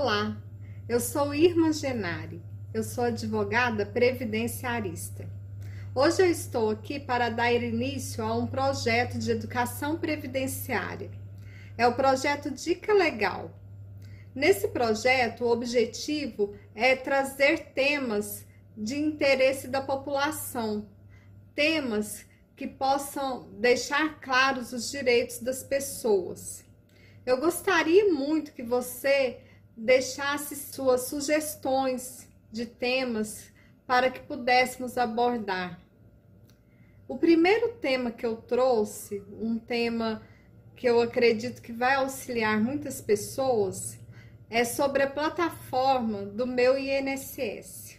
Olá, eu sou Irma Genari, eu sou advogada previdenciarista. Hoje eu estou aqui para dar início a um projeto de educação previdenciária. É o projeto Dica Legal. Nesse projeto, o objetivo é trazer temas de interesse da população, temas que possam deixar claros os direitos das pessoas. Eu gostaria muito que você deixasse suas sugestões de temas para que pudéssemos abordar. O primeiro tema que eu trouxe, um tema que eu acredito que vai auxiliar muitas pessoas, é sobre a plataforma do meu INSS.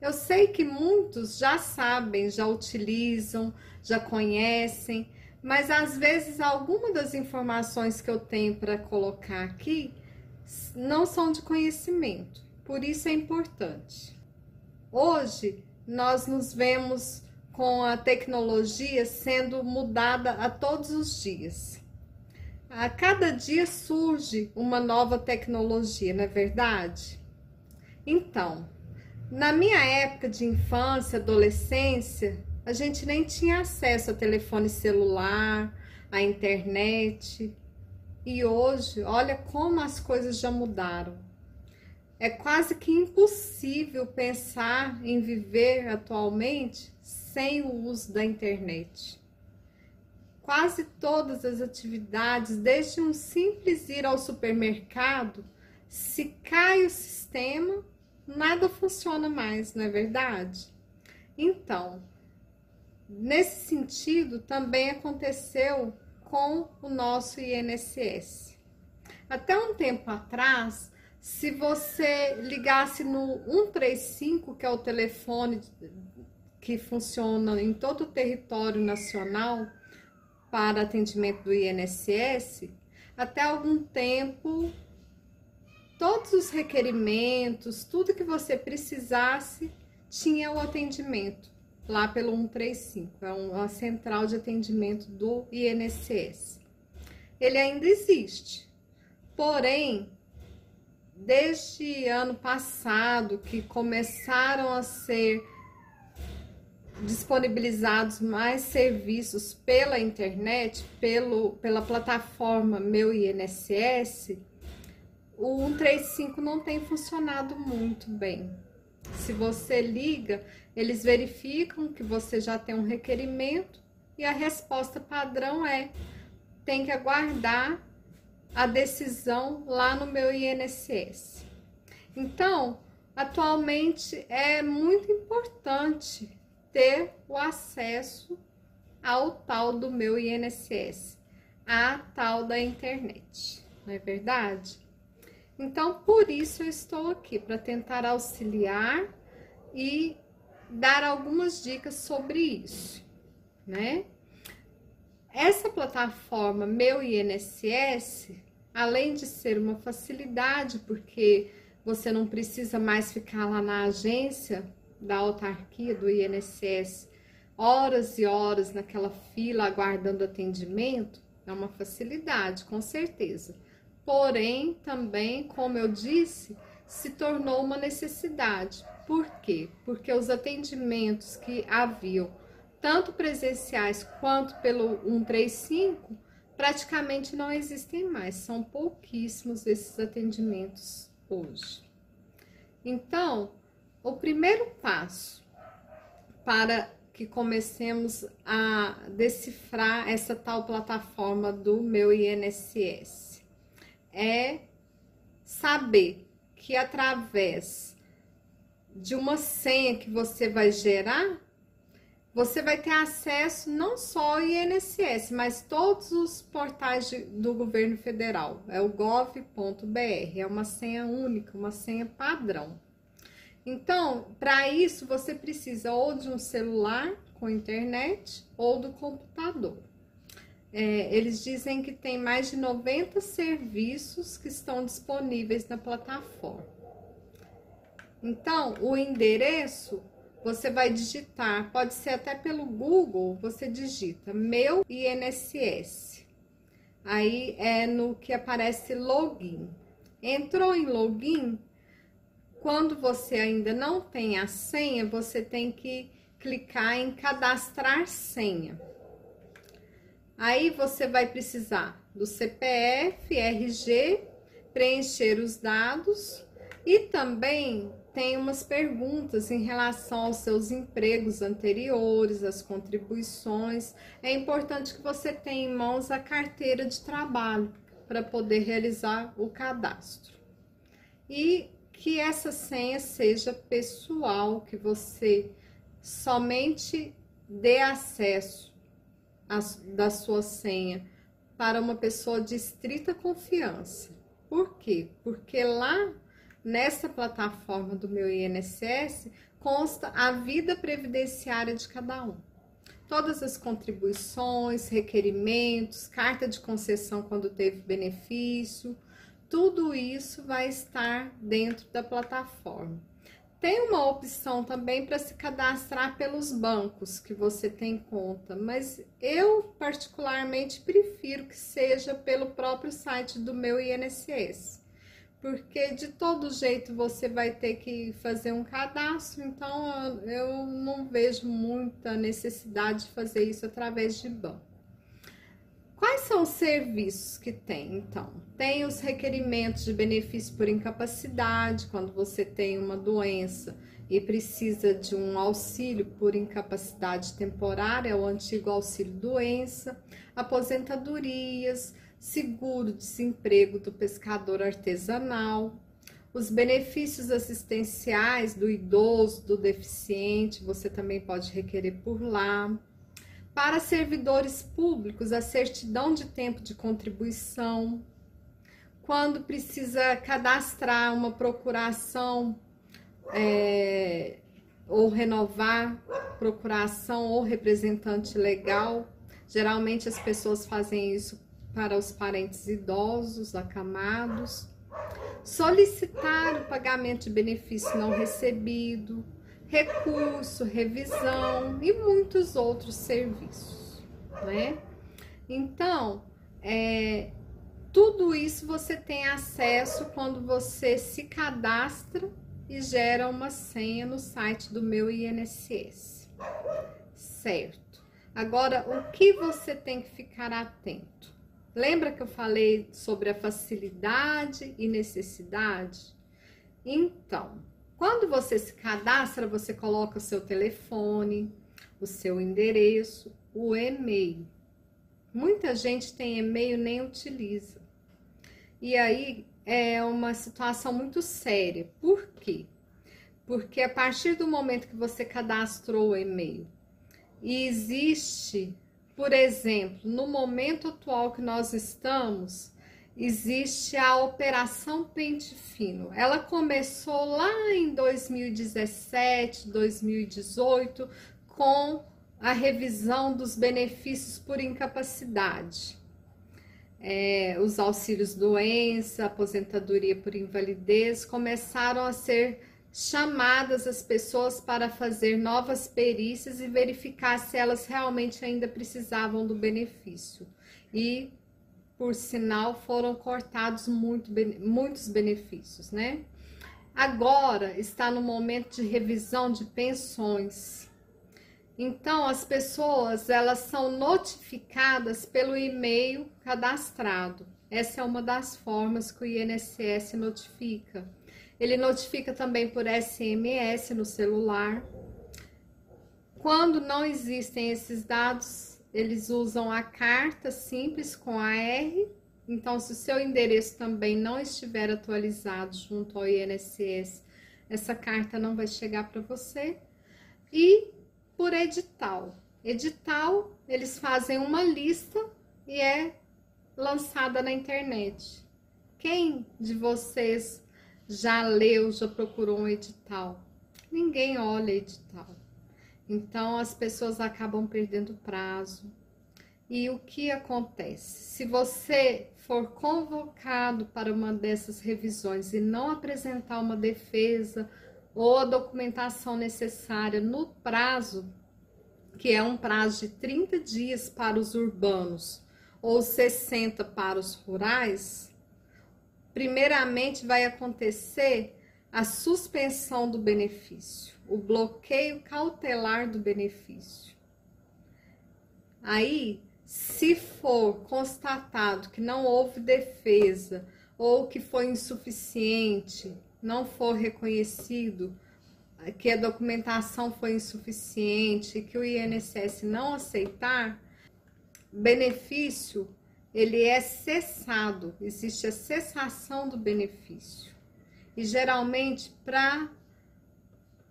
Eu sei que muitos já sabem, já utilizam, já conhecem, mas às vezes alguma das informações que eu tenho para colocar aqui não são de conhecimento, por isso é importante. Hoje nós nos vemos com a tecnologia sendo mudada a todos os dias. A cada dia surge uma nova tecnologia, não é verdade? Então, na minha época de infância, adolescência, a gente nem tinha acesso a telefone celular, a internet. E hoje, olha como as coisas já mudaram. É quase que impossível pensar em viver atualmente sem o uso da internet. Quase todas as atividades, desde um simples ir ao supermercado, se cai o sistema, nada funciona mais, não é verdade? Então, nesse sentido, também aconteceu com o nosso INSS. Até um tempo atrás, se você ligasse no 135, que é o telefone que funciona em todo o território nacional para atendimento do INSS, até algum tempo todos os requerimentos, tudo que você precisasse, tinha o atendimento lá pelo 135, é uma central de atendimento do INSS. Ele ainda existe, porém, desde ano passado que começaram a ser disponibilizados mais serviços pela internet, pelo, pela plataforma Meu INSS, o 135 não tem funcionado muito bem. Se você liga, eles verificam que você já tem um requerimento e a resposta padrão é: tem que aguardar a decisão lá no meu INSS. Então, atualmente é muito importante ter o acesso ao tal do meu INSS, a tal da internet, não é verdade? Então, por isso eu estou aqui para tentar auxiliar e dar algumas dicas sobre isso, né? Essa plataforma Meu INSS, além de ser uma facilidade, porque você não precisa mais ficar lá na agência da autarquia do INSS horas e horas naquela fila aguardando atendimento, é uma facilidade, com certeza porém também, como eu disse, se tornou uma necessidade. Por quê? Porque os atendimentos que haviam, tanto presenciais quanto pelo 135, praticamente não existem mais, são pouquíssimos esses atendimentos hoje. Então, o primeiro passo para que comecemos a decifrar essa tal plataforma do meu INSS é saber que através de uma senha que você vai gerar, você vai ter acesso não só ao INSS, mas todos os portais de, do governo federal. É o gov.br, é uma senha única, uma senha padrão. Então, para isso, você precisa ou de um celular com internet ou do computador é, eles dizem que tem mais de 90 serviços que estão disponíveis na plataforma. Então, o endereço você vai digitar, pode ser até pelo Google, você digita meu INSS. Aí é no que aparece login. Entrou em login, quando você ainda não tem a senha, você tem que clicar em cadastrar senha. Aí você vai precisar do CPF, RG, preencher os dados e também tem umas perguntas em relação aos seus empregos anteriores, as contribuições. É importante que você tenha em mãos a carteira de trabalho para poder realizar o cadastro. E que essa senha seja pessoal, que você somente dê acesso da sua senha para uma pessoa de estrita confiança. Por quê? Porque lá nessa plataforma do meu INSS consta a vida previdenciária de cada um. Todas as contribuições, requerimentos, carta de concessão quando teve benefício, tudo isso vai estar dentro da plataforma. Tem uma opção também para se cadastrar pelos bancos que você tem conta, mas eu particularmente prefiro que seja pelo próprio site do meu INSS, porque de todo jeito você vai ter que fazer um cadastro, então eu não vejo muita necessidade de fazer isso através de banco. São os serviços que tem, então? Tem os requerimentos de benefício por incapacidade, quando você tem uma doença e precisa de um auxílio por incapacidade temporária, o antigo auxílio doença, aposentadorias, seguro-desemprego do pescador artesanal, os benefícios assistenciais do idoso, do deficiente, você também pode requerer por lá para servidores públicos, a certidão de tempo de contribuição. Quando precisa cadastrar uma procuração é, ou renovar procuração ou representante legal, geralmente as pessoas fazem isso para os parentes idosos, acamados. Solicitar o pagamento de benefício não recebido, recurso, revisão e muitos outros serviços, né? Então, é, tudo isso você tem acesso quando você se cadastra e gera uma senha no site do meu INSS, certo? Agora, o que você tem que ficar atento? Lembra que eu falei sobre a facilidade e necessidade? Então, quando você se cadastra, você coloca o seu telefone, o seu endereço, o e-mail. Muita gente tem e-mail nem utiliza. E aí é uma situação muito séria. Por quê? Porque a partir do momento que você cadastrou o e-mail e existe, por exemplo, no momento atual que nós estamos, existe a Operação Pente Fino. Ela começou lá em 2017, 2018, com a revisão dos benefícios por incapacidade. É, os auxílios doença, aposentadoria por invalidez começaram a ser chamadas as pessoas para fazer novas perícias e verificar se elas realmente ainda precisavam do benefício. E por sinal, foram cortados muito, muitos benefícios, né? Agora está no momento de revisão de pensões. Então, as pessoas elas são notificadas pelo e-mail cadastrado. Essa é uma das formas que o INSS notifica. Ele notifica também por SMS no celular. Quando não existem esses dados, eles usam a carta simples com a R. Então, se o seu endereço também não estiver atualizado junto ao INSS, essa carta não vai chegar para você. E por edital. Edital, eles fazem uma lista e é lançada na internet. Quem de vocês já leu, já procurou um edital? Ninguém olha edital. Então as pessoas acabam perdendo prazo. E o que acontece? Se você for convocado para uma dessas revisões e não apresentar uma defesa ou a documentação necessária no prazo, que é um prazo de 30 dias para os urbanos ou 60 para os rurais, primeiramente vai acontecer a suspensão do benefício, o bloqueio cautelar do benefício. Aí, se for constatado que não houve defesa ou que foi insuficiente, não for reconhecido que a documentação foi insuficiente, que o INSS não aceitar, benefício ele é cessado, existe a cessação do benefício. E geralmente para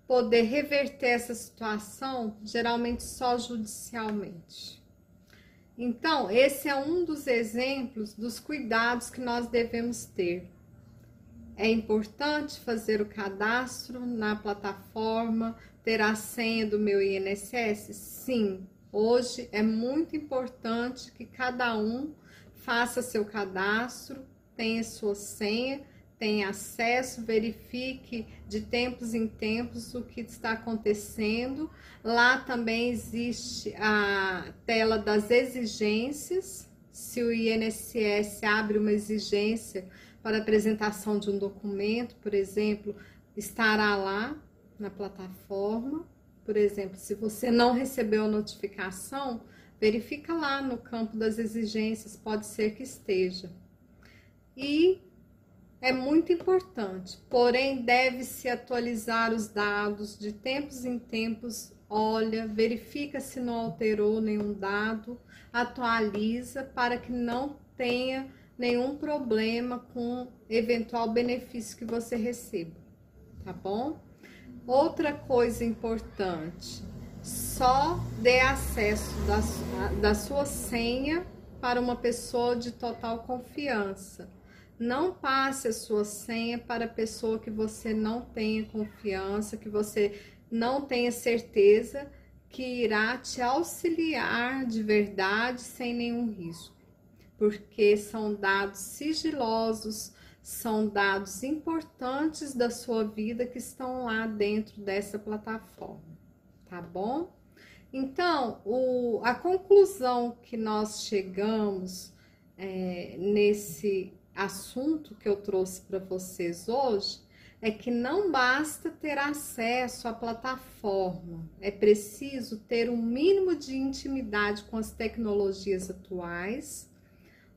poder reverter essa situação, geralmente só judicialmente. Então, esse é um dos exemplos dos cuidados que nós devemos ter. É importante fazer o cadastro na plataforma, ter a senha do meu INSS? Sim, hoje é muito importante que cada um faça seu cadastro, tenha sua senha, tenha acesso, verifique de tempos em tempos o que está acontecendo. Lá também existe a tela das exigências. Se o INSS abre uma exigência, para apresentação de um documento, por exemplo, estará lá na plataforma. Por exemplo, se você não recebeu a notificação, verifica lá no campo das exigências, pode ser que esteja. E é muito importante, porém deve-se atualizar os dados de tempos em tempos, olha, verifica se não alterou nenhum dado, atualiza para que não tenha nenhum problema com eventual benefício que você receba, tá bom? Outra coisa importante, só dê acesso da, da sua senha para uma pessoa de total confiança. Não passe a sua senha para pessoa que você não tenha confiança, que você não tenha certeza que irá te auxiliar de verdade sem nenhum risco porque são dados sigilosos, são dados importantes da sua vida que estão lá dentro dessa plataforma, tá bom? Então, o, a conclusão que nós chegamos é, nesse assunto que eu trouxe para vocês hoje é que não basta ter acesso à plataforma, é preciso ter um mínimo de intimidade com as tecnologias atuais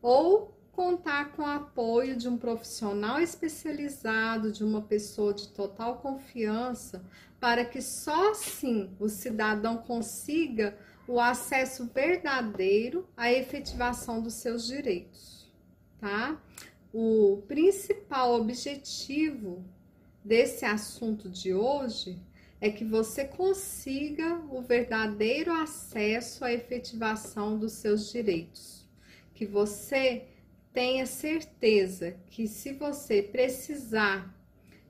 ou contar com o apoio de um profissional especializado, de uma pessoa de total confiança, para que só assim o cidadão consiga o acesso verdadeiro à efetivação dos seus direitos, tá? O principal objetivo desse assunto de hoje é que você consiga o verdadeiro acesso à efetivação dos seus direitos que você tenha certeza que se você precisar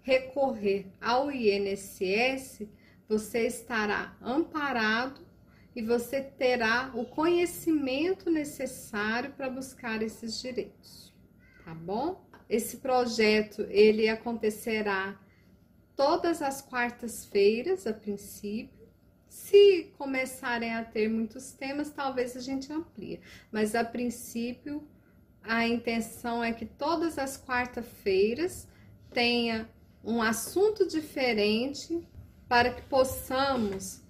recorrer ao INSS, você estará amparado e você terá o conhecimento necessário para buscar esses direitos, tá bom? Esse projeto ele acontecerá todas as quartas-feiras a princípio se começarem a ter muitos temas, talvez a gente amplie. Mas a princípio, a intenção é que todas as quarta-feiras tenha um assunto diferente para que possamos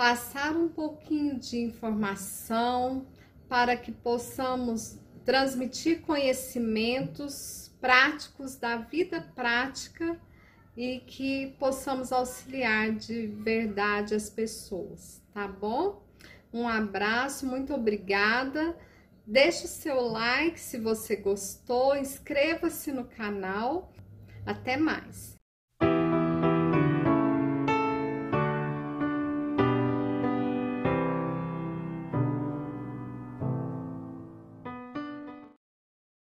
passar um pouquinho de informação, para que possamos transmitir conhecimentos práticos da vida prática e que possamos auxiliar de verdade as pessoas, tá bom? Um abraço, muito obrigada. Deixe o seu like se você gostou, inscreva-se no canal. Até mais!